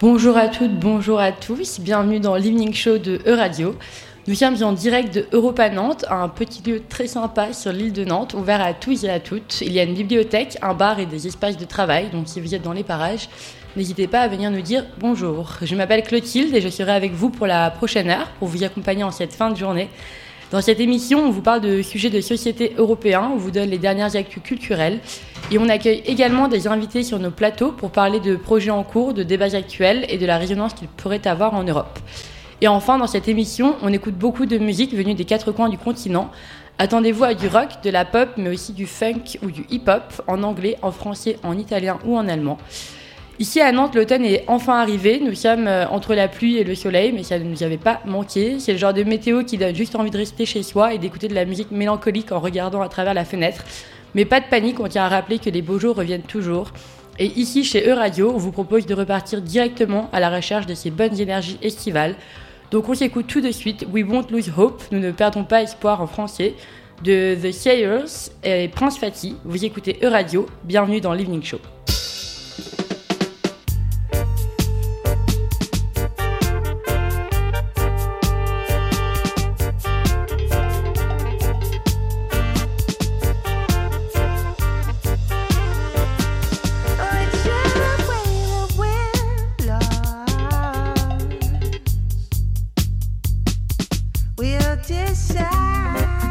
Bonjour à toutes, bonjour à tous, bienvenue dans l'Evening Show de E-Radio. Nous sommes en direct de Europa Nantes, un petit lieu très sympa sur l'île de Nantes, ouvert à tous et à toutes. Il y a une bibliothèque, un bar et des espaces de travail, donc si vous êtes dans les parages, n'hésitez pas à venir nous dire bonjour. Je m'appelle Clotilde et je serai avec vous pour la prochaine heure pour vous accompagner en cette fin de journée. Dans cette émission, on vous parle de sujets de société européens, on vous donne les dernières actus culturelles et on accueille également des invités sur nos plateaux pour parler de projets en cours, de débats actuels et de la résonance qu'ils pourraient avoir en Europe. Et enfin, dans cette émission, on écoute beaucoup de musique venue des quatre coins du continent. Attendez-vous à du rock, de la pop, mais aussi du funk ou du hip-hop, en anglais, en français, en italien ou en allemand. Ici à Nantes, l'automne est enfin arrivé. Nous sommes euh, entre la pluie et le soleil, mais ça ne nous avait pas manqué. C'est le genre de météo qui donne juste envie de rester chez soi et d'écouter de la musique mélancolique en regardant à travers la fenêtre. Mais pas de panique, on tient à rappeler que les beaux jours reviennent toujours. Et ici, chez E-Radio, on vous propose de repartir directement à la recherche de ces bonnes énergies estivales donc on s'écoute tout de suite We Won't Lose Hope, nous ne perdons pas espoir en français, de The Sayers et Prince Fatih. Vous écoutez E-Radio, bienvenue dans l'Evening Show. We'll decide.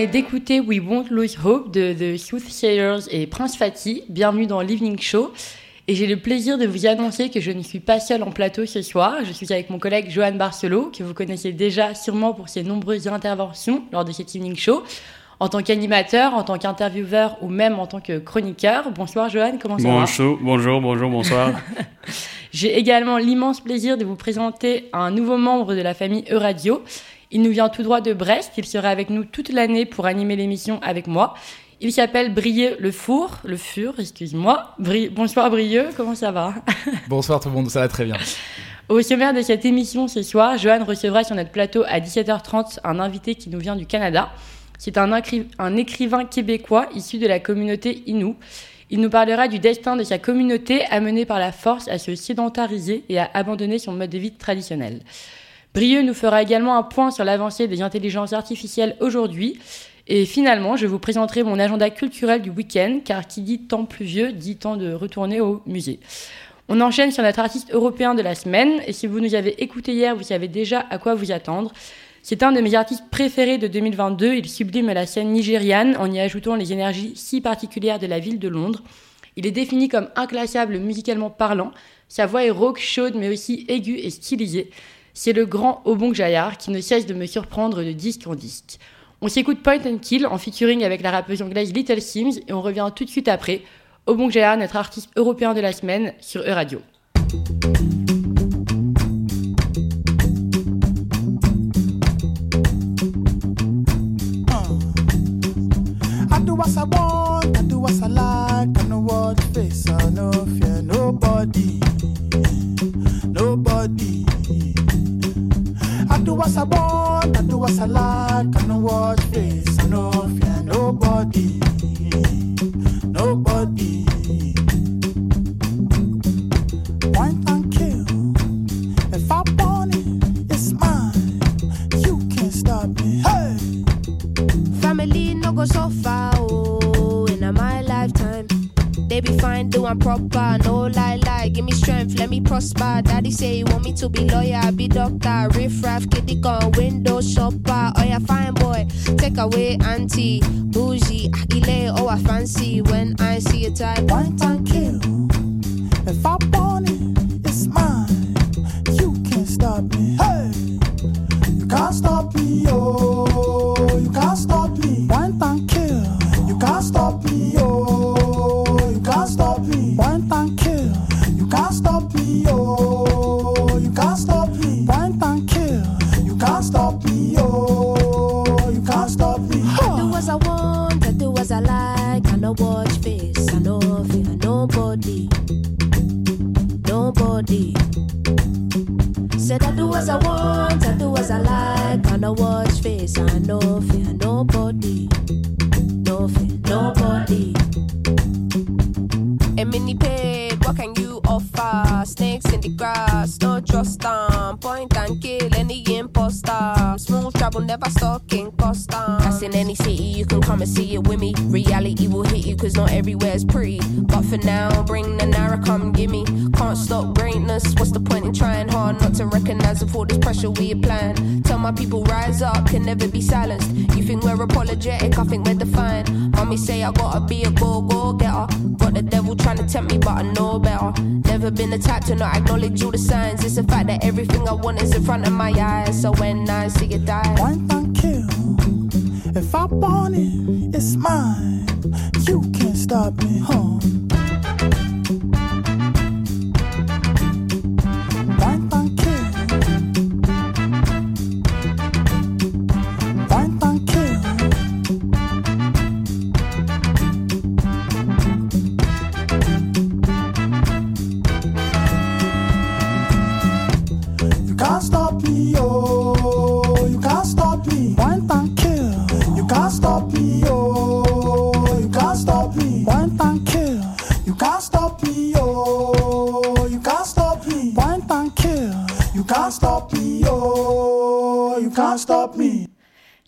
Venez d'écouter We Won't Lose Hope de The Soothsayers et Prince Fatih. Bienvenue dans l'Evening Show. Et j'ai le plaisir de vous annoncer que je ne suis pas seule en plateau ce soir. Je suis avec mon collègue Johan Barcelo, que vous connaissez déjà sûrement pour ses nombreuses interventions lors de cet Evening Show, en tant qu'animateur, en tant qu'intervieweur ou même en tant que chroniqueur. Bonsoir Johan, comment ça bonjour, va? Bonjour, bonjour, bonsoir. j'ai également l'immense plaisir de vous présenter un nouveau membre de la famille Euradio. Il nous vient tout droit de Brest. Il sera avec nous toute l'année pour animer l'émission avec moi. Il s'appelle Brieux le Four, le Fur, excuse-moi. Bonsoir Brieux, comment ça va? Bonsoir tout le monde, ça va très bien. Au sommaire de cette émission ce soir, Johan recevra sur notre plateau à 17h30 un invité qui nous vient du Canada. C'est un, un écrivain québécois issu de la communauté Innu. Il nous parlera du destin de sa communauté amenée par la force à se sédentariser et à abandonner son mode de vie traditionnel. Brieux nous fera également un point sur l'avancée des intelligences artificielles aujourd'hui. Et finalement, je vous présenterai mon agenda culturel du week-end, car qui dit temps pluvieux dit temps de retourner au musée. On enchaîne sur notre artiste européen de la semaine, et si vous nous avez écouté hier, vous savez déjà à quoi vous attendre. C'est un de mes artistes préférés de 2022, il sublime la scène nigériane en y ajoutant les énergies si particulières de la ville de Londres. Il est défini comme inclassable musicalement parlant, sa voix est rauque, chaude mais aussi aiguë et stylisée. C'est le grand Obong Jayar qui ne cesse de me surprendre de disque en disque. On s'écoute Point and Kill en featuring avec la rappeuse anglaise Little Sims et on revient tout de suite après. Obong Jayar, notre artiste européen de la semaine sur E-Radio. Know what face, I don't watch this. I know fear nobody, nobody. Point and kill, if I want it, it's mine, you can't stop me, hey! Family no go so far, oh, in my lifetime. They be fine, doing proper, no lie. Give me strength, let me prosper. Daddy say he want me to be lawyer, be doctor, riff raff, kitty gun, window shopper. Oh yeah, fine boy, take away auntie, bougie, akile, oh I fancy when I see a type. One time kill. If I Apologetic, I think we're defiant. Mommy say I gotta be a go go getter. Got the devil trying to tempt me, but I know better. Never been the type to not acknowledge all the signs. It's the fact that everything I want is in front of my eyes. So when I see it die, one thing kill. If I want it, it's mine. You can't stop me, huh?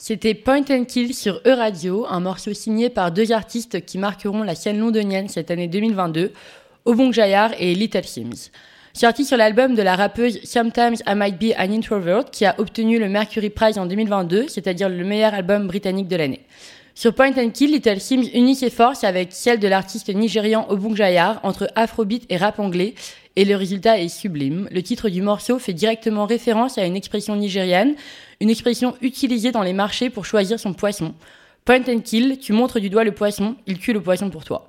C'était Point and Kill sur E-Radio, un morceau signé par deux artistes qui marqueront la scène londonienne cette année 2022, Obong Jayar et Little Sims. Sorti sur l'album de la rappeuse Sometimes I Might Be an Introvert, qui a obtenu le Mercury Prize en 2022, c'est-à-dire le meilleur album britannique de l'année. Sur Point and Kill, Little Sims unit ses forces avec celle de l'artiste nigérian Obung Jayar entre afrobeat et rap anglais, et le résultat est sublime. Le titre du morceau fait directement référence à une expression nigériane, une expression utilisée dans les marchés pour choisir son poisson. Point and kill, tu montres du doigt le poisson, il tue le poisson pour toi.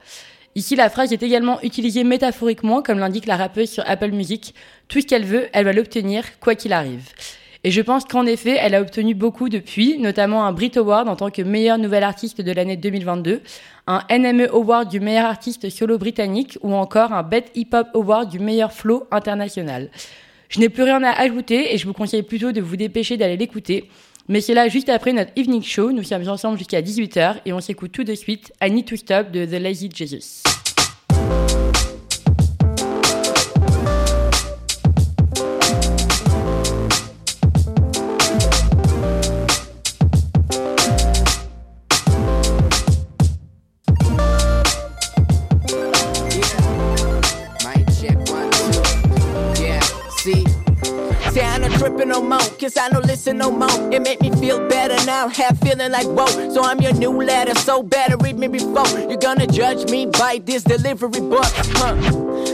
Ici, la phrase est également utilisée métaphoriquement, comme l'indique la rappeuse sur Apple Music. Tout ce qu'elle veut, elle va l'obtenir, quoi qu'il arrive. Et je pense qu'en effet, elle a obtenu beaucoup depuis, notamment un Brit Award en tant que meilleure nouvelle artiste de l'année 2022, un NME Award du meilleur artiste solo britannique ou encore un Bet Hip Hop Award du meilleur flow international. Je n'ai plus rien à ajouter et je vous conseille plutôt de vous dépêcher d'aller l'écouter. Mais c'est là juste après notre evening show. Nous sommes ensemble jusqu'à 18h et on s'écoute tout de suite I Need to Stop de The Lazy Jesus. Cause I don't listen no more. It make me feel better now, have feeling like whoa. So I'm your new letter, so better read me before. You're gonna judge me by this delivery book, huh?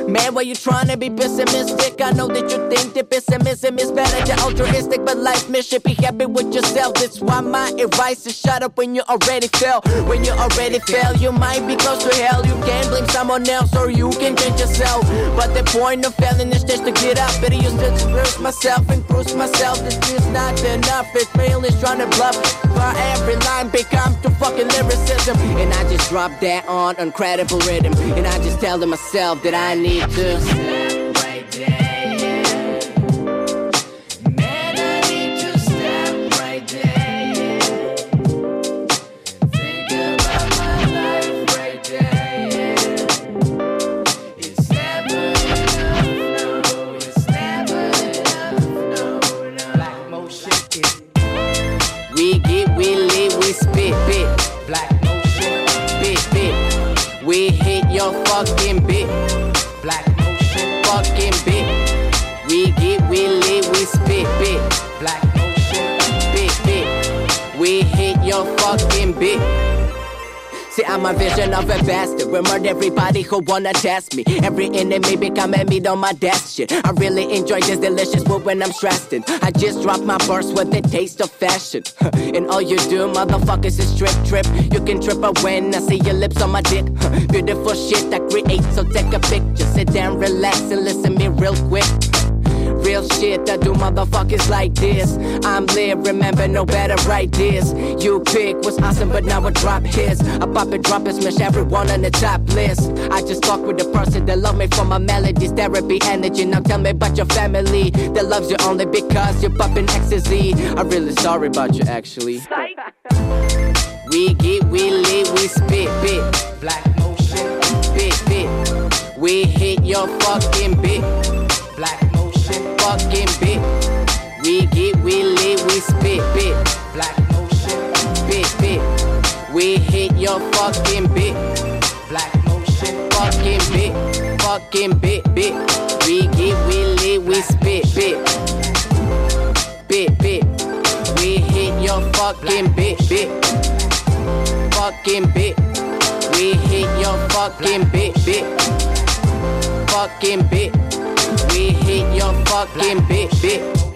Man, why you trying to be pessimistic? I know that you think that pessimism is better than altruistic, but life mission, be happy with yourself. That's why my advice is shut up when you already fell. When you already fell, you might be close to hell. You can blame someone else or you can change yourself. But the point of failing is just to get up. Better use to disperse myself and bruise myself. This is not enough. It's really trying to bluff. For every line becomes to fucking lyricism. And I just drop that on incredible rhythm. And I just tell myself that I need to. fucking We get willy, we spit bit. Black motion, bit bit. We hit your fucking bit. See, I'm a vision of a bastard. Remember everybody who wanna test me. Every enemy become meat on my desk shit. I really enjoy this delicious food when I'm stressed. In. I just drop my burst with the taste of fashion. and all you do, motherfuckers, is trip, trip. You can trip a when I see your lips on my dick. Beautiful shit I create, so take a picture. Sit down, relax, and listen to me real quick. Real shit, that do motherfuckers like this. I'm lit, remember no better right this. You pick was awesome, but now I drop his. I pop and drop and smash everyone on the top list. I just talk with the person that love me for my melodies, therapy, energy. Now tell me about your family that loves you only because you're popping ecstasy. I'm really sorry about you, actually. we get, we live, we spit, bit. Black motion, bit, bit. We hit your fucking bit. We spit bit. Black motion, bit bit. We hit your fucking bit. Black motion, fucking bit, fucking bit bit. We get, we live, we spit bit. Bit bit. We hit your fucking bit bit. Fucking bit. We hit your fucking bit bit. Fucking bit we hit your fucking bit, bit.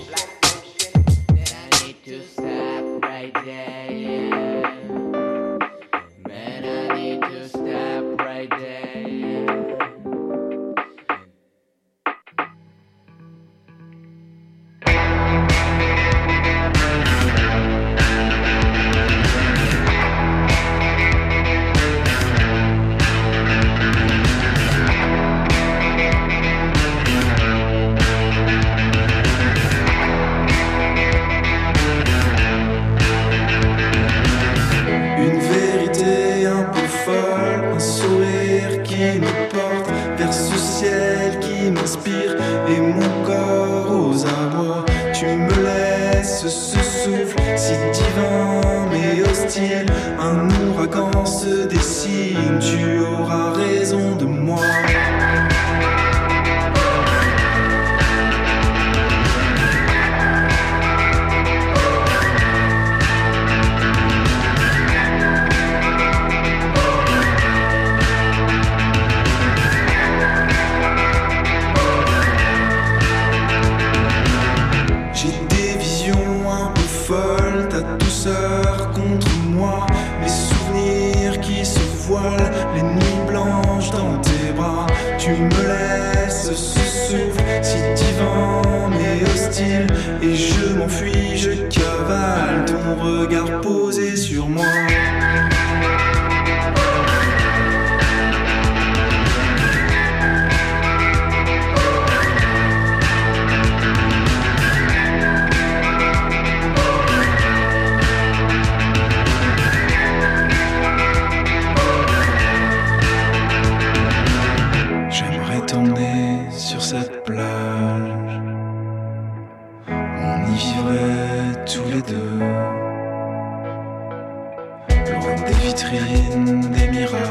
Vitrines, des mirages.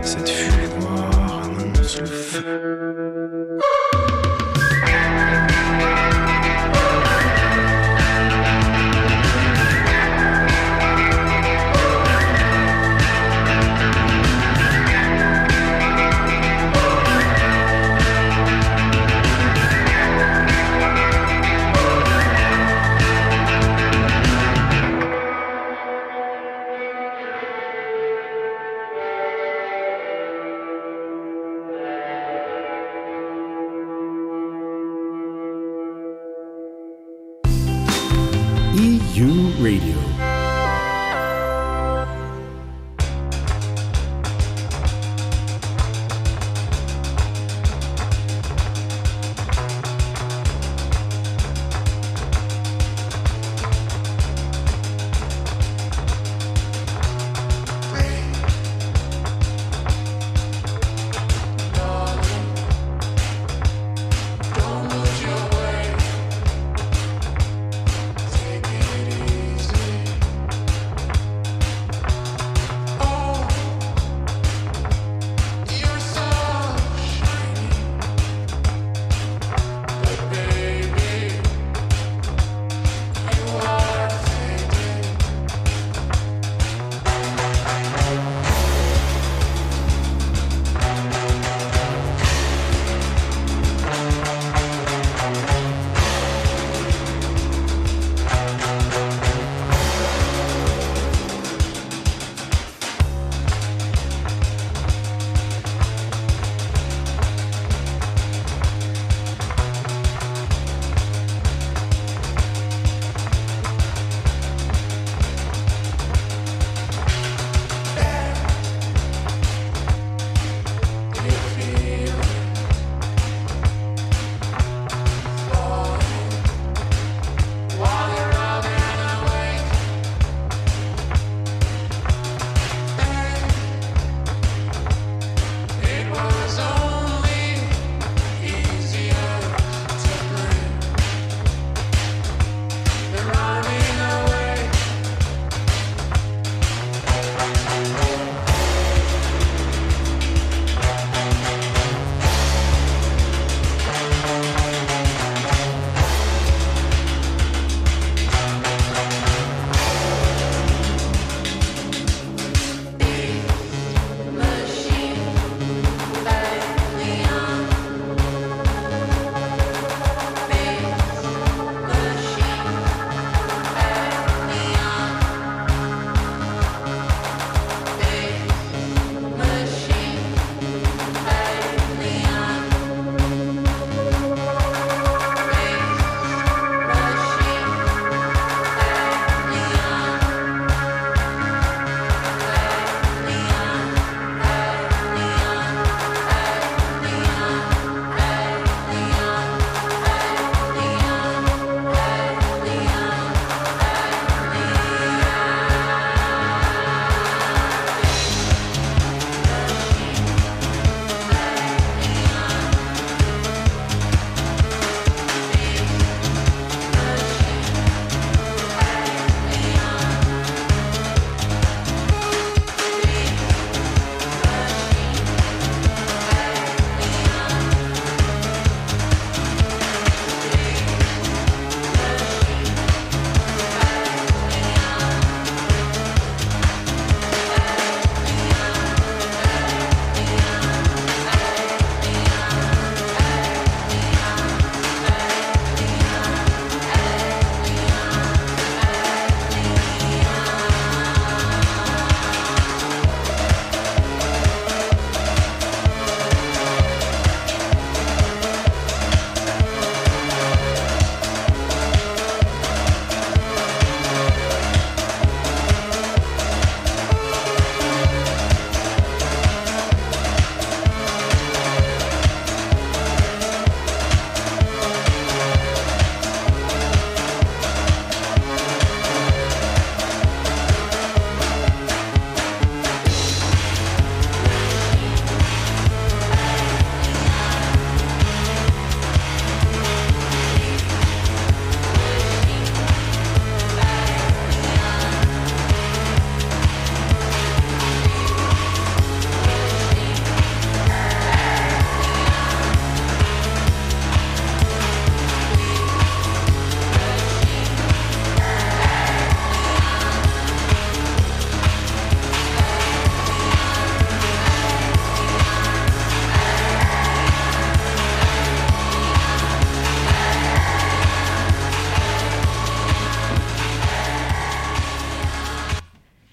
Cette fumée noire annonce le feu.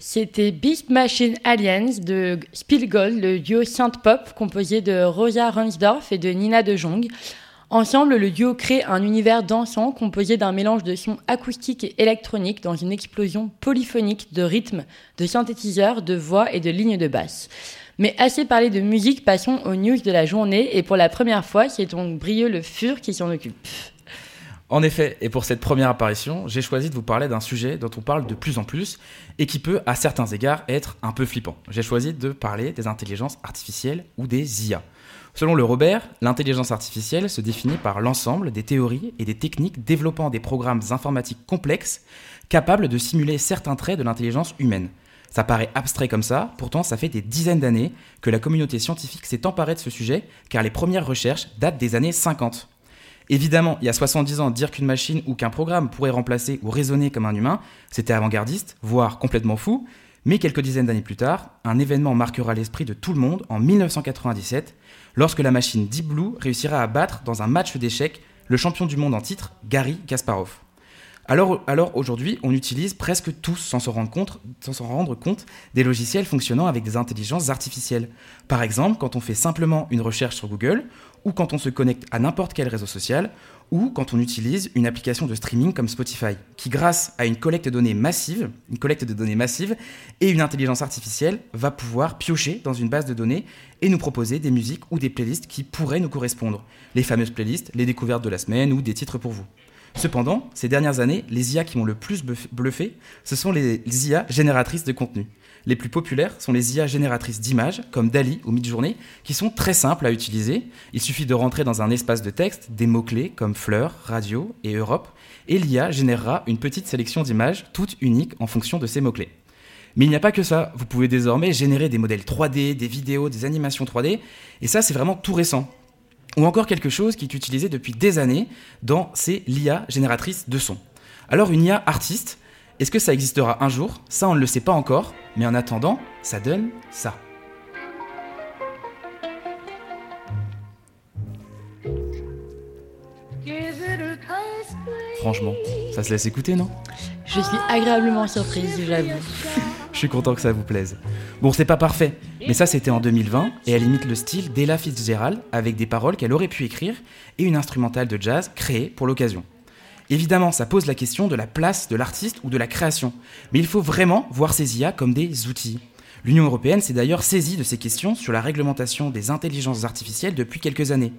C'était Beast Machine Aliens de Spielgold, le duo synth-pop composé de Rosa Ransdorf et de Nina de Jong. Ensemble, le duo crée un univers dansant composé d'un mélange de sons acoustiques et électroniques dans une explosion polyphonique de rythmes, de synthétiseurs, de voix et de lignes de basse. Mais assez parlé de musique, passons aux news de la journée et pour la première fois, c'est donc Brieux le Fur qui s'en occupe. En effet, et pour cette première apparition, j'ai choisi de vous parler d'un sujet dont on parle de plus en plus et qui peut, à certains égards, être un peu flippant. J'ai choisi de parler des intelligences artificielles ou des IA. Selon le Robert, l'intelligence artificielle se définit par l'ensemble des théories et des techniques développant des programmes informatiques complexes capables de simuler certains traits de l'intelligence humaine. Ça paraît abstrait comme ça, pourtant ça fait des dizaines d'années que la communauté scientifique s'est emparée de ce sujet, car les premières recherches datent des années 50. Évidemment, il y a 70 ans, dire qu'une machine ou qu'un programme pourrait remplacer ou raisonner comme un humain, c'était avant-gardiste, voire complètement fou, mais quelques dizaines d'années plus tard, un événement marquera l'esprit de tout le monde en 1997, lorsque la machine Deep Blue réussira à battre dans un match d'échecs le champion du monde en titre, Gary Kasparov. Alors, aujourd'hui, on utilise presque tous, sans s'en rendre compte, des logiciels fonctionnant avec des intelligences artificielles. Par exemple, quand on fait simplement une recherche sur Google, ou quand on se connecte à n'importe quel réseau social, ou quand on utilise une application de streaming comme Spotify, qui grâce à une collecte de données massive, une collecte de données massive et une intelligence artificielle va pouvoir piocher dans une base de données et nous proposer des musiques ou des playlists qui pourraient nous correspondre. Les fameuses playlists, les découvertes de la semaine ou des titres pour vous. Cependant, ces dernières années, les IA qui m'ont le plus bluffé, ce sont les IA génératrices de contenu. Les plus populaires sont les IA génératrices d'images, comme Dali ou Midjourney, qui sont très simples à utiliser. Il suffit de rentrer dans un espace de texte des mots-clés comme fleurs, radio et Europe, et l'IA générera une petite sélection d'images, toutes uniques en fonction de ces mots-clés. Mais il n'y a pas que ça, vous pouvez désormais générer des modèles 3D, des vidéos, des animations 3D, et ça c'est vraiment tout récent. Ou encore quelque chose qui est utilisé depuis des années dans ces l'IA génératrice de son. Alors une IA artiste, est-ce que ça existera un jour? Ça on ne le sait pas encore, mais en attendant, ça donne ça. Franchement, ça se laisse écouter, non? Je suis agréablement surprise, j'avoue. Je suis content que ça vous plaise. Bon, c'est pas parfait, mais ça c'était en 2020 et elle imite le style d'Ella Fitzgerald avec des paroles qu'elle aurait pu écrire et une instrumentale de jazz créée pour l'occasion. Évidemment, ça pose la question de la place de l'artiste ou de la création, mais il faut vraiment voir ces IA comme des outils. L'Union européenne s'est d'ailleurs saisie de ces questions sur la réglementation des intelligences artificielles depuis quelques années.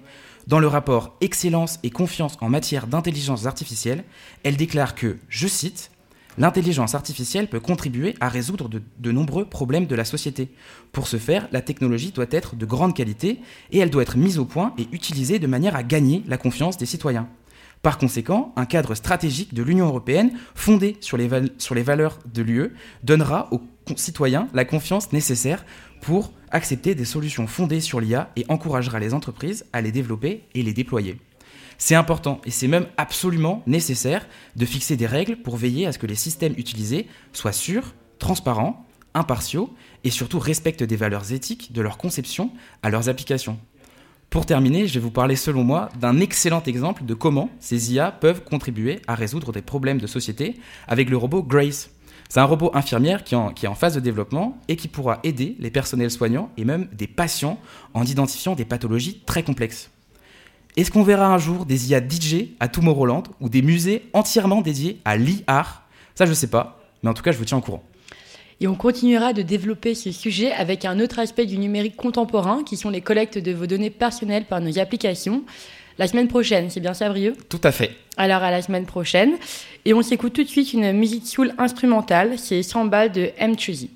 Dans le rapport Excellence et confiance en matière d'intelligence artificielle, elle déclare que, je cite, L'intelligence artificielle peut contribuer à résoudre de, nombreux problèmes de la société. Pour ce faire, la technologie doit être de grande qualité et elle doit être mise au point et utilisée de manière à gagner la confiance des citoyens. Par conséquent, un cadre stratégique de l'Union européenne fondé sur les valeurs de l'UE donnera aux citoyens la confiance nécessaire pour accepter des solutions fondées sur l'IA et encouragera les entreprises à les développer et les déployer. C'est important et c'est même absolument nécessaire de fixer des règles pour veiller à ce que les systèmes utilisés soient sûrs, transparents, impartiaux et surtout respectent des valeurs éthiques de leur conception à leurs applications. Pour terminer, je vais vous parler selon moi d'un excellent exemple de comment ces IA peuvent contribuer à résoudre des problèmes de société avec le robot Grace. C'est un robot infirmière qui, est en phase de développement et qui pourra aider les personnels soignants et même des patients en identifiant des pathologies très complexes. Est-ce qu'on verra un jour des IA DJ à Tomorrowland ou des musées entièrement dédiés à l'IA Ça, je sais pas, mais en tout cas, je vous tiens au courant. Et on continuera de développer ce sujet avec un autre aspect du numérique contemporain, qui sont les collectes de vos données personnelles par nos applications. La semaine prochaine, c'est bien ça, Brieux? Tout à fait. Alors, à la semaine prochaine. Et on s'écoute tout de suite une musique soul instrumentale, c'est 100 balles de M. Chuzy.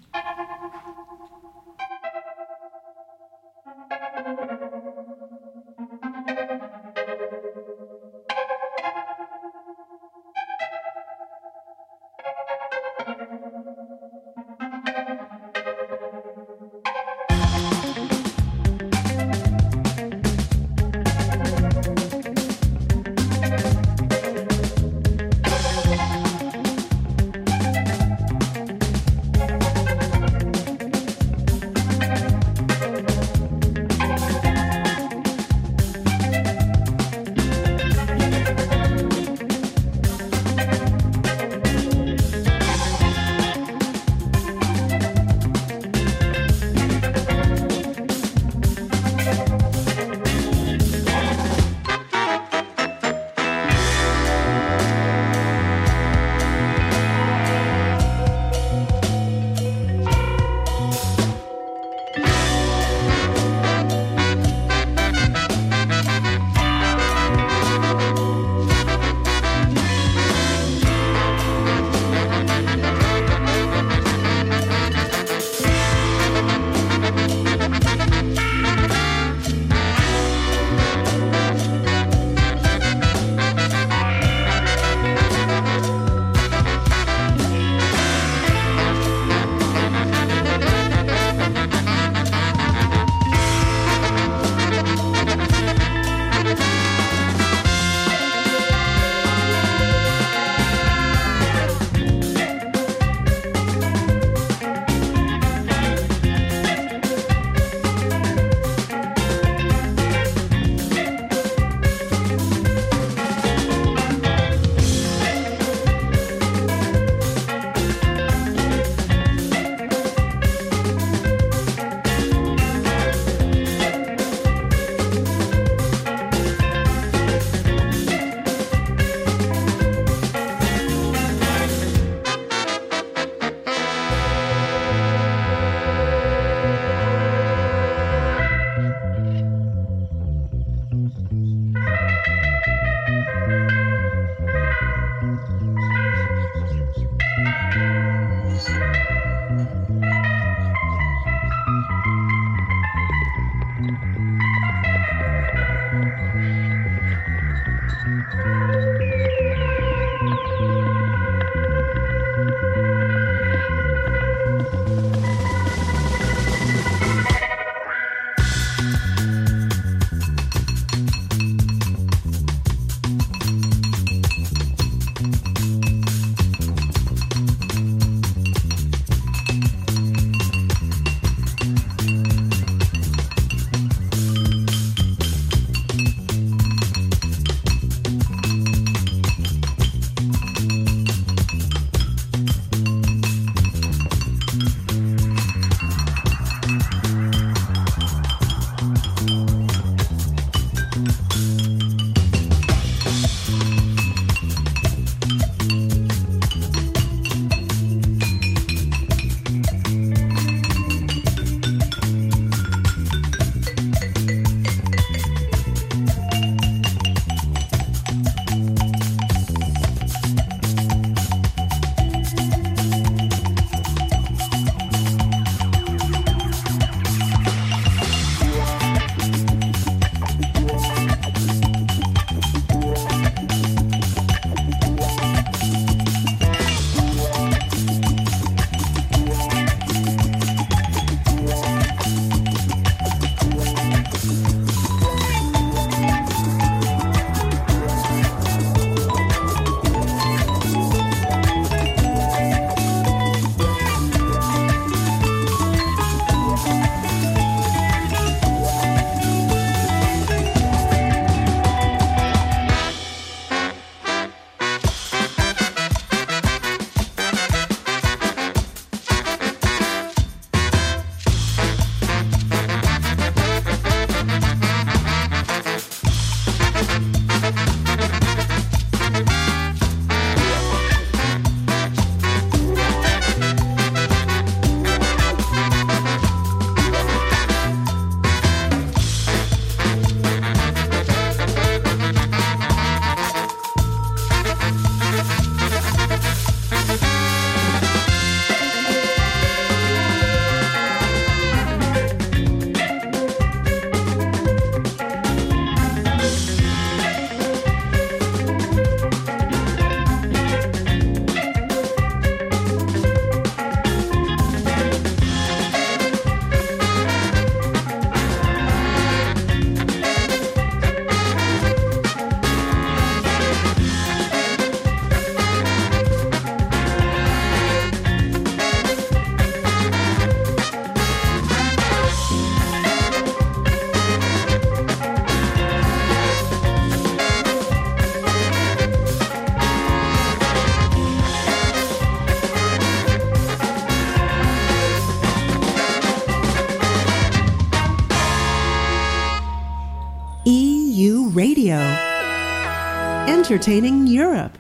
Entertaining Europe.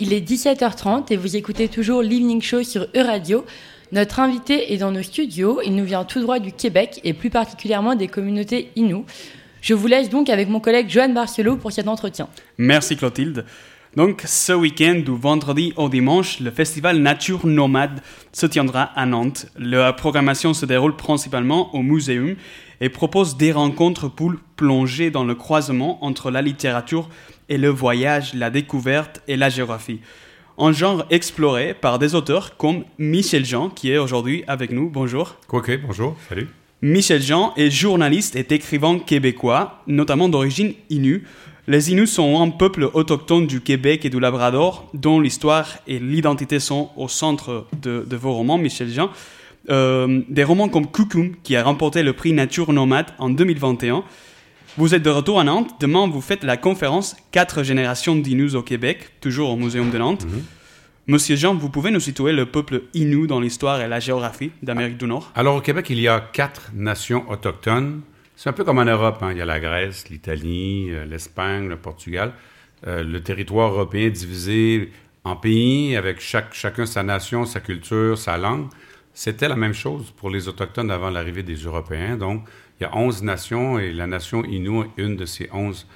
Il est 17h30 et vous écoutez toujours l'Evening Show sur Euradio. Notre invité est dans nos studios. Il nous vient tout droit du Québec et plus particulièrement des communautés Innu. Je vous laisse donc avec mon collègue Johan Barcelo pour cet entretien. Merci Clotilde. Donc, ce week-end, du vendredi au dimanche, le festival Nature Nomade se tiendra à Nantes. La programmation se déroule principalement au muséum et propose des rencontres pour plonger dans le croisement entre la littérature et le voyage, la découverte et la géographie. Un genre exploré par des auteurs comme Michel Jean, qui est aujourd'hui avec nous. Bonjour. Ok, bonjour, salut. Michel Jean est journaliste et écrivain québécois, notamment d'origine Innu. Les Inuits sont un peuple autochtone du Québec et du Labrador, dont l'histoire et l'identité sont au centre de, de vos romans, Michel Jean. Euh, des romans comme Coucoum, qui a remporté le prix Nature Nomade en 2021. Vous êtes de retour à Nantes. Demain, vous faites la conférence 4 générations d'Inuits au Québec, toujours au Muséum de Nantes. Monsieur Jean, vous pouvez nous situer le peuple Innu dans l'histoire et la géographie d'Amérique du Nord? Alors, au Québec, il y a quatre nations autochtones. C'est un peu comme en Europe. hein. Il y a la Grèce, l'Italie, euh, l'Espagne, le Portugal. Euh, le territoire européen divisé en pays, avec chaque, chacun sa nation, sa culture, sa langue. C'était la même chose pour les Autochtones avant l'arrivée des Européens. Donc, il y a 11 nations et la nation Innu est une de ces 11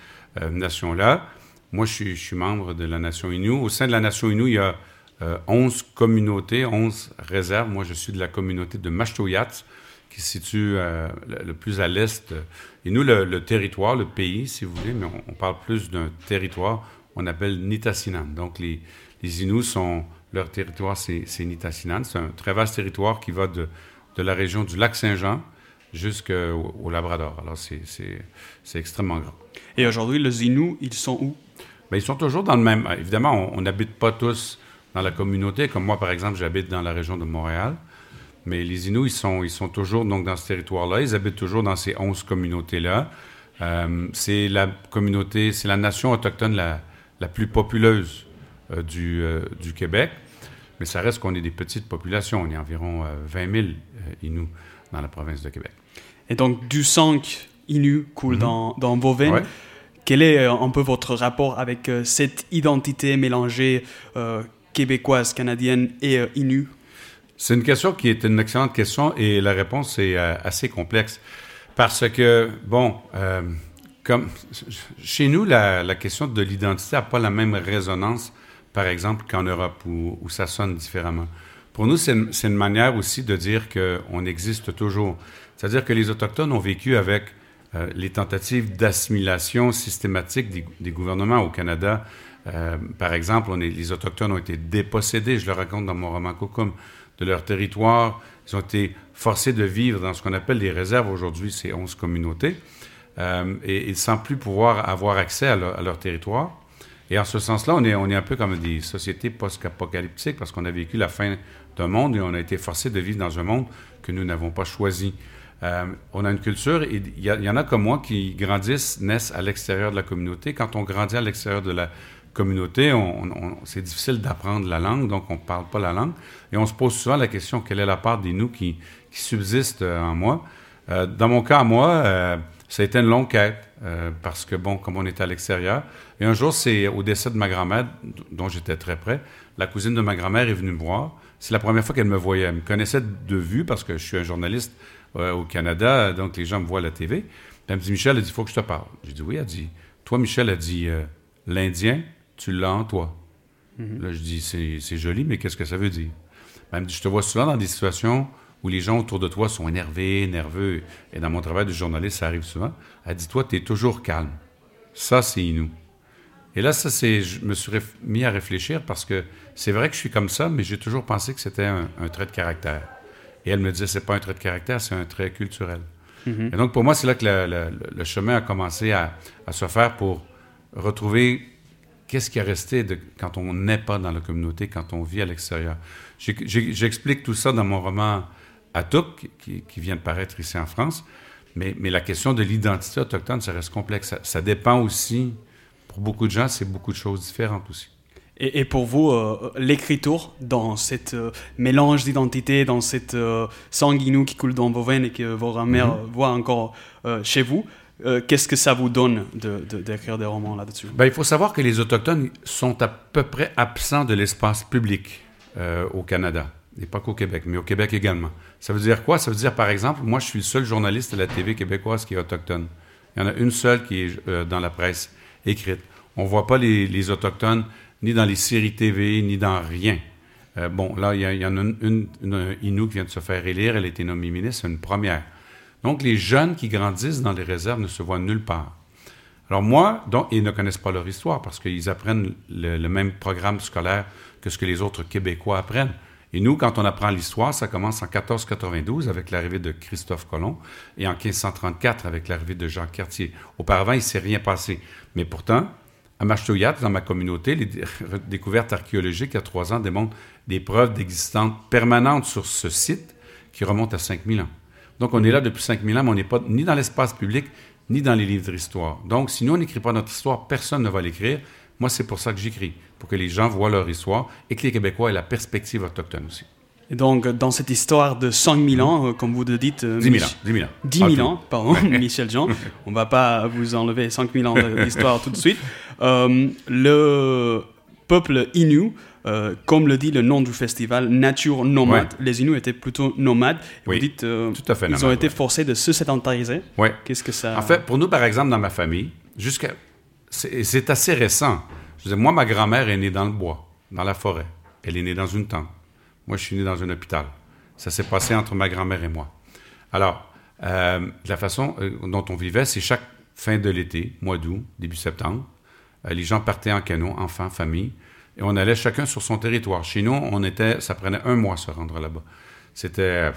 euh, nations-là. Moi, je suis, je suis membre de la nation Innu. Au sein de la nation Innu, il y a euh, 11 communautés, 11 réserves. Moi, je suis de la communauté de Mashtoyats, qui se situe euh, le, plus à l'est. Et nous, le, le territoire, le pays, si vous voulez, mais on, parle plus d'un territoire. on appelle Nitassinan. Donc, les, les sont, leur territoire, c'est Nitassinan. C'est un très vaste territoire qui va de, de la région du lac Saint-Jean jusqu'au au Labrador. Alors, c'est- extrêmement grand. Et aujourd'hui, les Inuits, ils sont où? Mais ils sont toujours dans le même. Évidemment, on n'habite pas tous dans la communauté. Comme moi, par exemple, j'habite dans la région de Montréal. Mais les Inuits, ils sont, ils sont toujours donc, dans ce territoire-là. Ils habitent toujours dans ces 11 communautés-là. Euh, c'est la communauté, c'est la nation autochtone la, la plus populeuse euh, du, euh, du Québec. Mais ça reste qu'on est des petites populations. On est environ euh, 20 000 euh, Inuits dans la province de Québec. Et donc, du sang Inuit coule Mhm. dans, dans vos veines. Ouais. Quel est euh, un peu votre rapport avec euh, cette identité mélangée euh, québécoise, canadienne et euh, Inuit C'est une question qui est une excellente question et la réponse est assez complexe. Parce que, bon, comme chez nous, la, la question de l'identité n'a pas la même résonance, par exemple, qu'en Europe, où, où ça sonne différemment. Pour nous, c'est une, c'est une manière aussi de dire qu'on existe toujours. C'est-à-dire que les Autochtones ont vécu avec euh, les tentatives d'assimilation systématique des, gouvernements au Canada. Euh, par exemple, les Autochtones ont été dépossédés, je le raconte dans mon roman Kokum, de leur territoire. Ils ont été forcés de vivre dans ce qu'on appelle les réserves aujourd'hui, ces 11 communautés, euh, et, et sans plus pouvoir avoir accès à leur, territoire. Et en ce sens-là, on est, on est un peu comme des sociétés post-apocalyptiques parce qu'on a vécu la fin d'un monde et on a été forcés de vivre dans un monde que nous n'avons pas choisi. Euh, on a une culture, il y, en a comme moi qui grandissent, naissent à l'extérieur de la communauté. Quand on grandit à l'extérieur de la communauté, c'est difficile d'apprendre la langue, donc on ne parle pas la langue. Et on se pose souvent la question, quelle est la part des nous qui, subsiste euh, en moi? Euh, dans mon cas, moi, ça a été une longue quête, parce que, bon, comme on était à l'extérieur, et un jour, c'est au décès de ma grand-mère, dont j'étais très près, la cousine de ma grand-mère est venue me voir. C'est la première fois qu'elle me voyait. Elle me connaissait de vue, parce que je suis un journaliste euh, au Canada, donc les gens me voient à la TV. Elle me dit, Michel, elle dit, il faut que je te parle. J'ai dit, oui, elle dit, toi, Michel, elle dit, euh, l'Indien, tu l'as en toi. Là, je dis, c'est c'est joli, mais qu'est-ce que ça veut dire? Ben, Elle me dit, je te vois souvent dans des situations où les gens autour de toi sont énervés, nerveux, et dans mon travail de journaliste, ça arrive souvent. Elle dit, toi, tu es toujours calme. Ça, c'est Inou. Et là, ça, c'est, je me suis mis à réfléchir parce que c'est vrai que je suis comme ça, mais j'ai toujours pensé que c'était un, un trait de caractère. Et elle me disait, c'est pas un trait de caractère, c'est un trait culturel. Et donc, pour moi, c'est là que le, le- le chemin a commencé à, à se faire pour retrouver qu'est-ce qui est resté de, quand on n'est pas dans la communauté, quand on vit à l'extérieur. J'explique tout ça dans mon roman Atouk, qui, qui vient de paraître ici en France. Mais, mais la question de l'identité autochtone, ça reste complexe. Ça, ça dépend aussi, pour beaucoup de gens, c'est beaucoup de choses différentes aussi. Et, et pour vous, euh, l'écriture dans cette euh, mélange d'identité, dans cette euh, sang qui coule dans vos veines et que vos grand-mères Mhm. voient encore chez vous, euh, qu'est-ce que ça vous donne de- de- d'écrire des romans là-dessus? Ben, il faut savoir que les Autochtones sont à peu près absents de l'espace public euh, au Canada. Et pas qu'au Québec, mais au Québec également. Ça veut dire quoi? Ça veut dire, par exemple, moi, je suis le seul journaliste de la TV québécoise qui est autochtone. Il y en a une seule qui est euh, dans la presse écrite. On ne voit pas les, les Autochtones ni dans les séries TV, ni dans rien. Euh, bon, là, il y, en a une, une, Inou qui vient de se faire élire. Elle a été nommée ministre. C'est une première. Donc, les jeunes qui grandissent dans les réserves ne se voient nulle part. Alors moi, ils ne connaissent pas leur histoire parce qu'ils apprennent le, le même programme scolaire que ce que les autres Québécois apprennent. Et nous, quand on apprend l'histoire, ça commence en 1492 avec l'arrivée de Christophe Colomb et en 1534 avec l'arrivée de Jean Cartier. Auparavant, il ne s'est rien passé. Mais pourtant, à Machtoyat, dans ma communauté, les dé- découvertes archéologiques il y a trois ans démontrent des preuves d'existence permanente sur ce site qui remontent à 5000 ans. Donc, on est là depuis 5000 ans, mais on n'est pas ni dans l'espace public, ni dans les livres d'histoire. Donc, si nous, on n'écrit pas notre histoire, personne ne va l'écrire. Moi, c'est pour ça que j'écris, pour que les gens voient leur histoire et que les Québécois aient la perspective autochtone aussi. Et donc, dans cette histoire de 5000 ans, euh, comme vous le dites... euh, 10 000 ans. Mich- 10 000 ans. 10 000 Ah, ans, pardon, Michel Jean. On va pas vous enlever 5 000 ans d'histoire tout de suite. Euh, le peuple Innu, euh, comme le dit le nom du festival, nature nomade. Ouais. Les Inuits étaient plutôt nomades. Oui, vous dites, euh, tout à fait ils ont été ouais. forcés de se sédentariser. Ouais. Qu'est-ce que ça... En fait, pour nous, par exemple, dans ma famille, jusqu'à. C'est assez récent. Je dire, moi, ma grand-mère est née dans le bois, dans la forêt. Elle est née dans une tente. Moi, je suis né dans un hôpital. Ça s'est passé entre ma grand-mère et moi. Alors, euh, la façon euh, dont on vivait, c'est chaque fin de l'été, mois d'août, début septembre, Euh, les gens partaient en canot, enfants, famille, et on allait chacun sur son territoire. Chez nous, on était, ça prenait un mois se rendre là-bas. C'était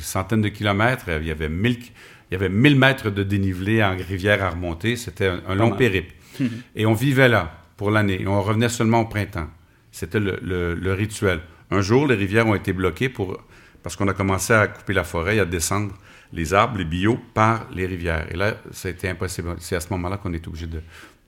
centaines de kilomètres. Il y avait 1000, il y avait 1000 mètres de dénivelé en rivière à remonter. C'était un, un long mal. périple. Et on vivait là pour l'année. Et on revenait seulement au printemps. C'était le, le- le rituel. Un jour, les rivières ont été bloquées pour, parce qu'on a commencé à couper la forêt et à descendre les arbres, les bio, par les rivières. Et là, ça a été impossible. C'est à ce moment-là qu'on est obligé de,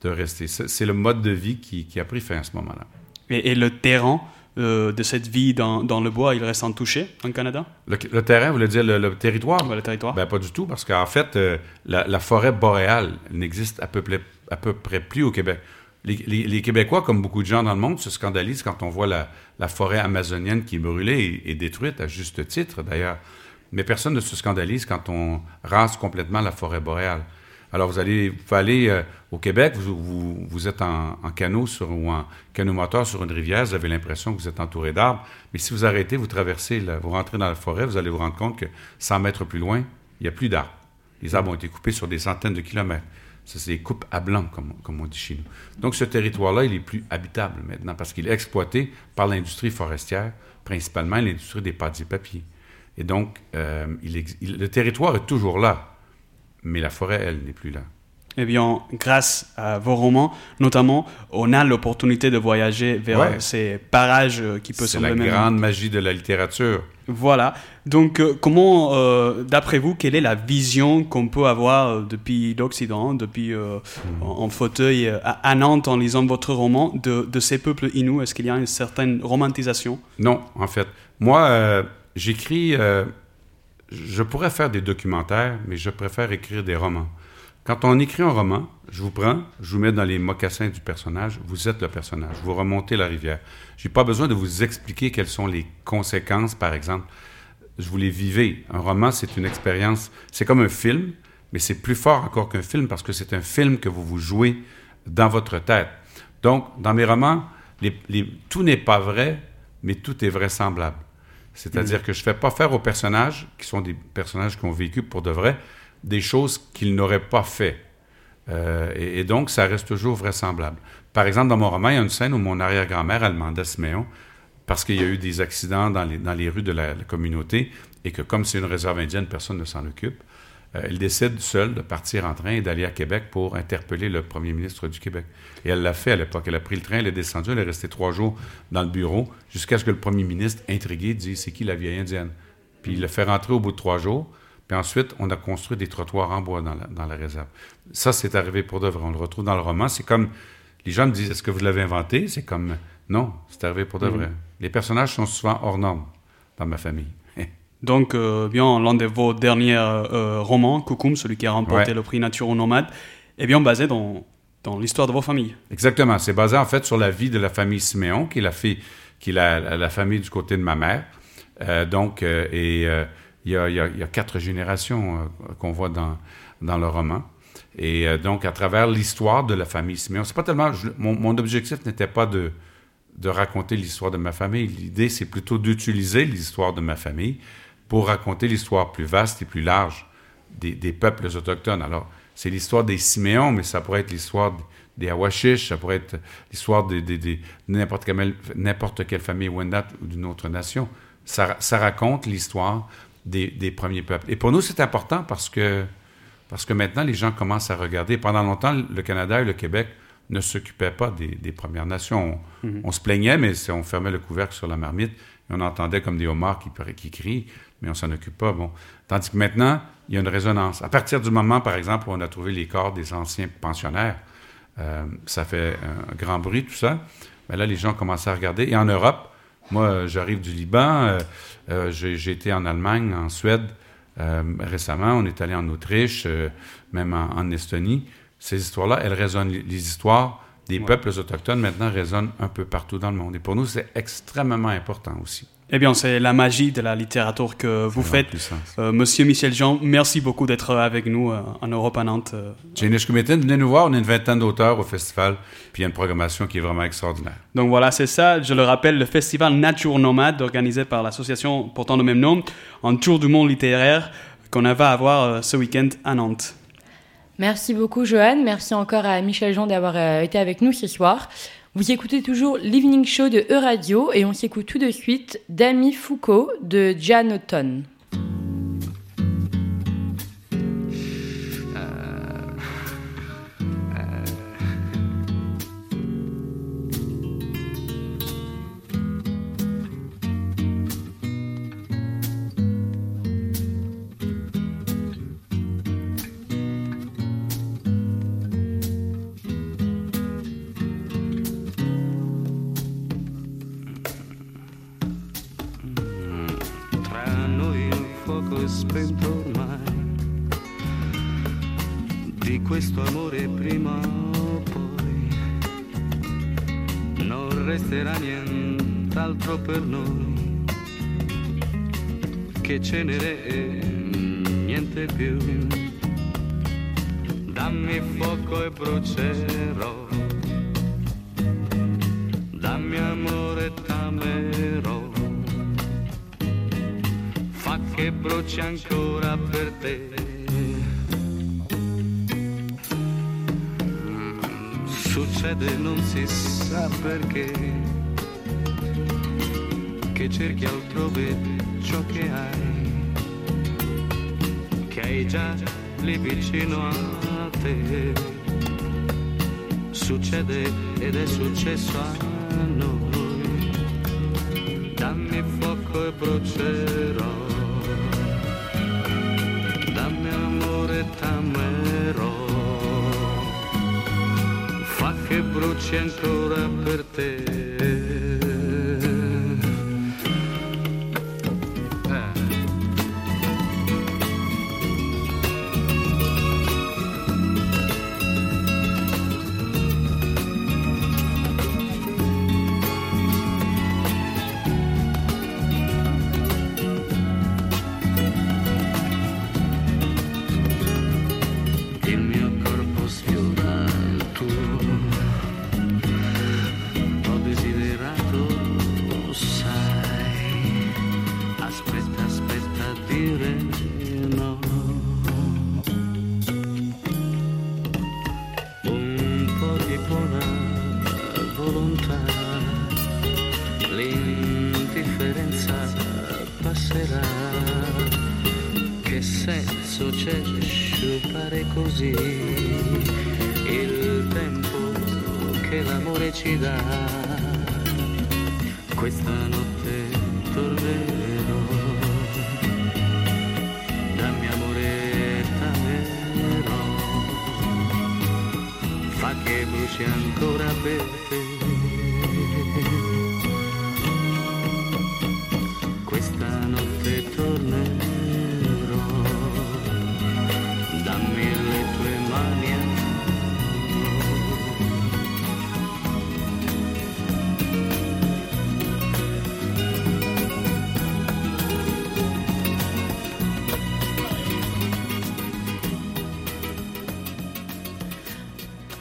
de rester. C'est le mode de vie qui, qui a pris fin à ce moment-là. Et, et le terrain euh, de cette vie dans, dans le bois, il reste intouché en Canada? Le, le terrain, vous voulez dire le, le territoire? Ouais, Le territoire Ben, pas du tout, parce qu'en fait, euh, la, la forêt boréale n'existe à peu, près, à peu près plus au Québec. Les, Québécois, comme beaucoup de gens dans le monde, se scandalisent quand on voit la, forêt amazonienne qui est brûlée et, détruite, à juste titre d'ailleurs. Mais personne ne se scandalise quand on rase complètement la forêt boréale. Alors, vous allez, euh, au Québec, vous, vous, êtes en, canot sur, ou en canot moteur sur une rivière, vous avez l'impression que vous êtes entouré d'arbres. Mais si vous arrêtez, vous traversez, vous rentrez dans la forêt, vous allez vous rendre compte que 100 mètres plus loin, il n'y a plus d'arbres. Les arbres ont été coupés sur des centaines de kilomètres. Ça, c'est des coupes à blanc, comme, on dit chez nous. Donc, ce territoire-là, il est plus habitable maintenant parce qu'il est exploité par l'industrie forestière, principalement l'industrie des pâtes et papiers. Et donc, euh, le territoire est toujours là, mais la forêt, elle, n'est plus là. Eh bien, grâce à vos romans, notamment, on a l'opportunité de voyager vers Ouais. ces parages euh, qui peuvent C'est sembler la même- grande magie de la littérature. Voilà. Donc, euh, comment, euh, d'après vous, quelle est la vision qu'on peut avoir depuis l'Occident, depuis euh, en, en fauteuil à, Nantes en lisant votre roman, de, de ces peuples inuits Est-ce qu'il y a une certaine romantisation? Non, en fait. Moi, euh, j'écris. je pourrais faire des documentaires, mais je préfère écrire des romans. Quand on écrit un roman, je vous prends, je vous mets dans les mocassins du personnage, vous êtes le personnage, vous remontez la rivière. J'ai pas besoin de vous expliquer quelles sont les conséquences, par exemple. Je vous les vivez. Un roman, c'est une expérience, c'est comme un film, mais c'est plus fort encore qu'un film parce que c'est un film que vous vous jouez dans votre tête. Donc, dans mes romans, les- les- tout n'est pas vrai, mais tout est vraisemblable. C'est-à-dire que je ne fais pas faire aux personnages, qui sont des personnages qui ont vécu pour de vrai, des choses qu'ils n'auraient pas fait. Euh, et, donc, ça reste toujours vraisemblable. Par exemple, dans mon roman, il y a une scène où mon arrière-grand-mère, elle demandait à Siméon, parce qu'il y a eu des accidents dans les, dans les rues de la, la communauté, et que comme c'est une réserve indienne, personne ne s'en occupe, euh, elle décide seule de partir en train et d'aller à Québec pour interpeller le premier ministre du Québec. Et elle l'a fait à l'époque. Elle a pris le train, elle est descendue, elle est restée trois jours dans le bureau, jusqu'à ce que le premier ministre, intrigué, dise C'est qui la vieille indienne? Puis il le fait rentrer au bout de trois jours. Puis ensuite, on a construit des trottoirs en bois dans la, dans la réserve. Ça, c'est arrivé pour de vrai. On le retrouve dans le roman. C'est comme. Les gens me disent Est-ce que vous l'avez inventé? C'est comme. Non, c'est arrivé pour de vrai. Les personnages sont souvent hors normes dans ma famille. Donc, euh, bien, l'un de vos derniers euh, romans, Koukoum, celui qui a remporté Ouais. le prix Nature Nomade, est bien basé dans, dans l'histoire de vos familles. Exactement. C'est basé en fait sur la vie de la famille Siméon, qui est la, fille, qui est la, famille du côté de ma mère. Euh, donc, euh, et euh, il y, a, quatre générations euh, qu'on voit dans, dans le roman. Et euh, donc, à travers l'histoire de la famille Siméon, c'est pas tellement. mon, objectif n'était pas de, de raconter l'histoire de ma famille. L'idée, c'est plutôt d'utiliser l'histoire de ma famille pour raconter l'histoire plus vaste et plus large des, des peuples autochtones. Alors, c'est l'histoire des Siméons, mais ça pourrait être l'histoire des Awashish, ça pourrait être l'histoire de, n'importe quelle, n'importe quelle famille Wendat ou d'une autre nation. Ça raconte l'histoire des, des premiers peuples. Et pour nous, c'est important parce que, parce que maintenant, les gens commencent à regarder. Pendant longtemps, le Canada et le Québec ne s'occupaient pas des, des Premières Nations. On, on se plaignait, mais on fermait le couvercle sur la marmite et on entendait comme des homards qui, qui crient, mais on s'en occupe pas. Bon. Tandis que maintenant, il y a une résonance. À partir du moment, par exemple, où on a trouvé les corps des anciens pensionnaires, euh, ça fait un grand bruit, tout ça. Mais là, les gens commencent à regarder. Et en Europe, moi, euh, j'arrive du Liban, euh, euh, j'ai été en Allemagne, en Suède euh, récemment, on est allé en Autriche, euh, même en, en Estonie. Ces histoires-là, elles résonnent. Les, les histoires des peuples autochtones maintenant résonnent un peu partout dans le monde. Et pour nous, c'est extrêmement important aussi. Eh bien, c'est la magie de la littérature que vous Ça faites. Euh, Monsieur Michel Jean, merci beaucoup d'être avec nous euh, en Europe à Nantes. euh. Chinishkumitin, venez nous voir, on est une vingtaine d'auteurs au festival, puis il y a une programmation qui est vraiment extraordinaire. Donc voilà, c'est ça. Je le rappelle, le festival Nature Nomade, organisé par l'association portant le même nom, un tour du monde littéraire qu'on va avoir euh, ce week-end à Nantes. Merci beaucoup Johan, merci encore à Michel Jean d'avoir euh, été avec nous ce soir. Vous écoutez toujours l'Evening Show de E-Radio et on s'écoute tout de suite Dami Foucault de Jan Autumn. tenere bruci ancora per te.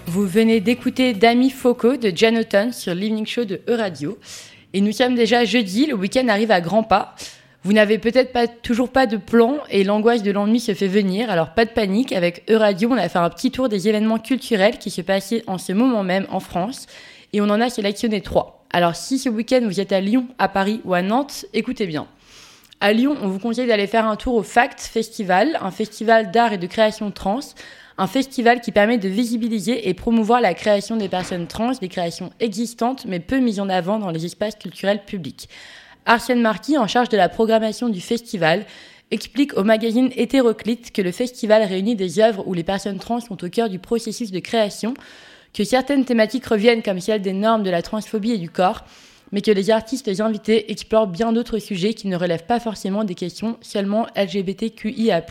Vous venez d'écouter Dami Foucault de Janoton sur l'Evening Show de E-Radio. Et nous sommes déjà jeudi, le week-end arrive à grands pas. Vous n'avez peut-être pas, toujours pas de plan et l'angoisse de l'ennui se fait venir, alors pas de panique. Avec E-Radio, on a fait un petit tour des événements culturels qui se passaient en ce moment même en France et on en a sélectionné trois. Alors si ce week-end vous êtes à Lyon, à Paris ou à Nantes, écoutez bien. À Lyon, on vous conseille d'aller faire un tour au FACT Festival, un festival d'art et de création trans, un festival qui permet de visibiliser et promouvoir la création des personnes trans, des créations existantes mais peu mises en avant dans les espaces culturels publics. Arsène Marquis, en charge de la programmation du festival, explique au magazine Hétéroclite que le festival réunit des œuvres où les personnes trans sont au cœur du processus de création, que certaines thématiques reviennent comme celle des normes de la transphobie et du corps, mais que les artistes invités explorent bien d'autres sujets qui ne relèvent pas forcément des questions seulement LGBTQIA+.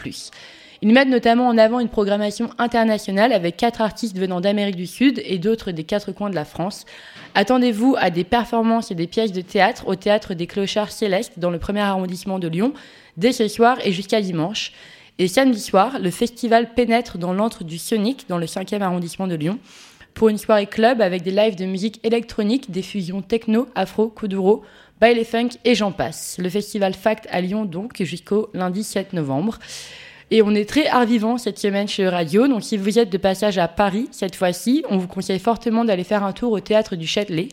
Ils mettent notamment en avant une programmation internationale avec quatre artistes venant d'Amérique du Sud et d'autres des quatre coins de la France. Attendez-vous à des performances et des pièces de théâtre au théâtre des Clochards Célestes dans le premier arrondissement de Lyon dès ce soir et jusqu'à dimanche. Et samedi soir, le festival pénètre dans l'antre du Sonic dans le 5e arrondissement de Lyon pour une soirée club avec des lives de musique électronique, des fusions techno, afro, kuduro, baile funk et j'en passe. Le festival Fact à Lyon donc jusqu'au lundi 7 novembre. Et on est très art vivant cette semaine chez Radio. Donc si vous êtes de passage à Paris cette fois-ci, on vous conseille fortement d'aller faire un tour au théâtre du Châtelet.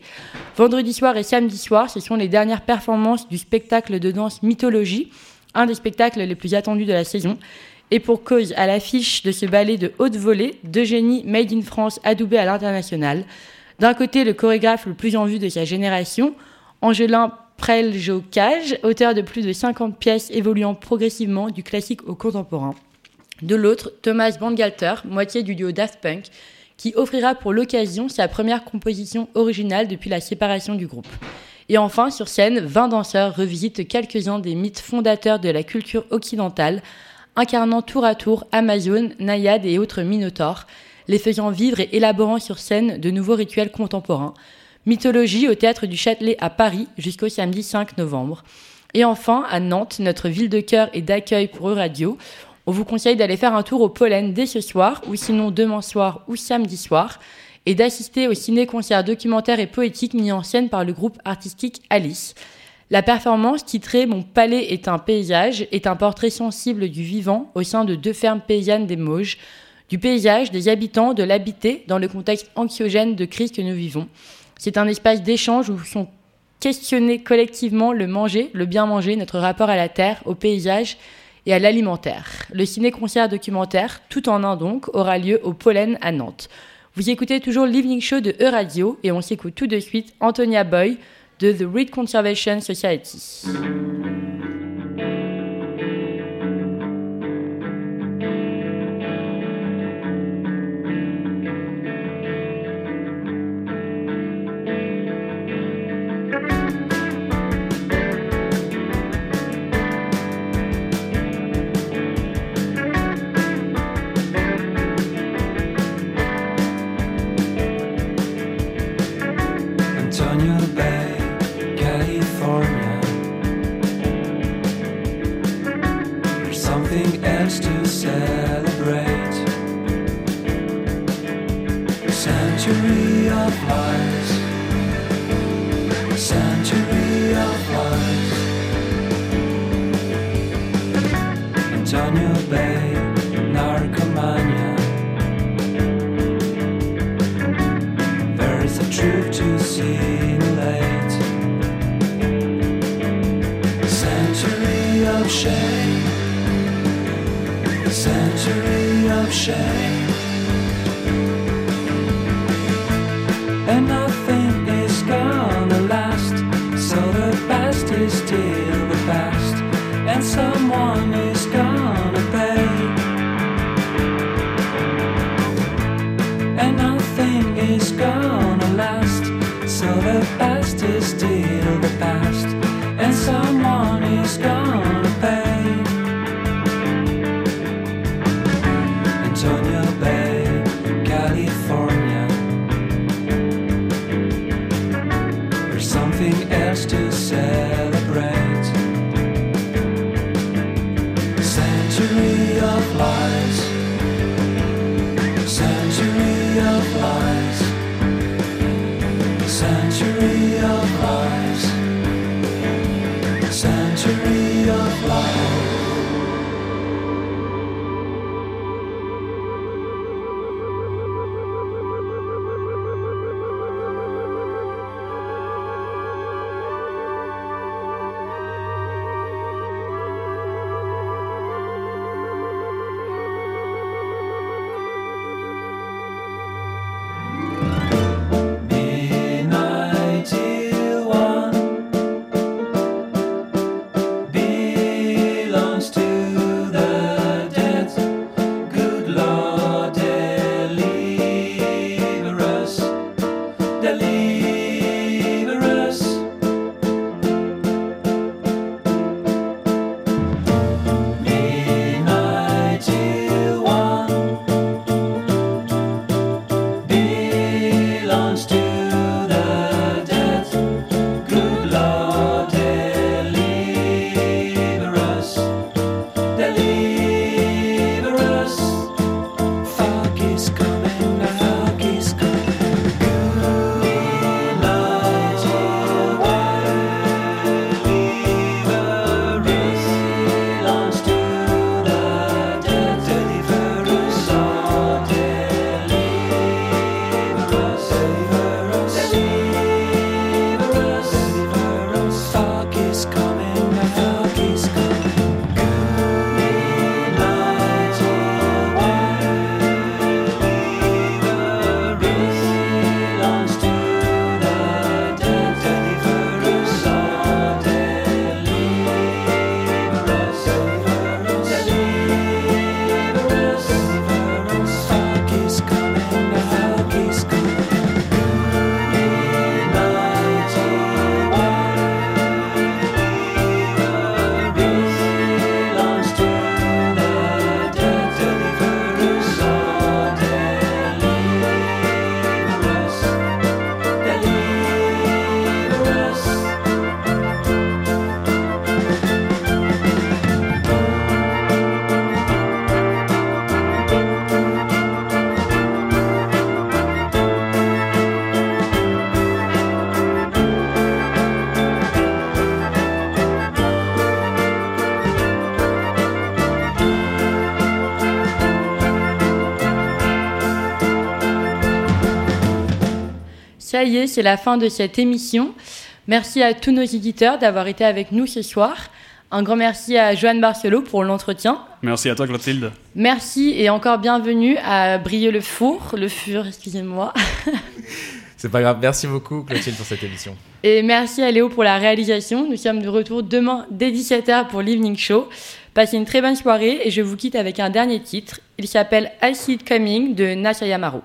Vendredi soir et samedi soir, ce sont les dernières performances du spectacle de danse Mythologie, un des spectacles les plus attendus de la saison. Et pour cause, à l'affiche de ce ballet de haute volée, deux génies made in France adoubés à l'international. D'un côté, le chorégraphe le plus en vue de sa génération, Angelin Preljocage, auteur de plus de 50 pièces évoluant progressivement du classique au contemporain. De l'autre, Thomas Bangalter, moitié du duo Daft Punk, qui offrira pour l'occasion sa première composition originale depuis la séparation du groupe. Et enfin, sur scène, 20 danseurs revisitent quelques-uns des mythes fondateurs de la culture occidentale, incarnant tour à tour Amazon, Naïades et autres minotaures, les faisant vivre et élaborant sur scène de nouveaux rituels contemporains. Mythologie au théâtre du Châtelet à Paris jusqu'au samedi 5 novembre. Et enfin, à Nantes, notre ville de cœur et d'accueil pour Euradio, on vous conseille d'aller faire un tour au Pollen dès ce soir, ou sinon demain soir ou samedi soir, et d'assister au ciné-concert documentaire et poétique mis en scène par le groupe artistique Alice. La performance, titrée Mon palais est un paysage, est un portrait sensible du vivant au sein de deux fermes paysannes des Mauges, du paysage, des habitants, de l'habité dans le contexte anxiogène de crise que nous vivons. C'est un espace d'échange où sont questionnés collectivement le manger, le bien manger, notre rapport à la terre, au paysage et à l'alimentaire. Le ciné-concert documentaire, tout en un donc, aura lieu au Pollen à Nantes. Vous écoutez toujours l'Evening Show de E-Radio et on s'écoute tout de suite Antonia Boy de The Reed Conservation Society. Something else to celebrate. Century of lies. Century of lies. Antonio Bay, Narcomania. There is a truth to simulate. Century of shame. Century of shame. And nothing is gonna last. So the past is still the past. And someone is gonna pay. and nothing is gonna last. So the past is still the past, and someone Ça y est, c'est la fin de cette émission. Merci à tous nos éditeurs d'avoir été avec nous ce soir. Un grand merci à Joanne Barcelo pour l'entretien. Merci à toi, Clotilde. Merci et encore bienvenue à Briller le four, le fur, excusez-moi. C'est pas grave. Merci beaucoup, Clotilde, pour cette émission. Et merci à Léo pour la réalisation. Nous sommes de retour demain dès 17h pour l'Evening Show. Passez une très bonne soirée et je vous quitte avec un dernier titre. Il s'appelle I See It Coming de Nasha Yamaru.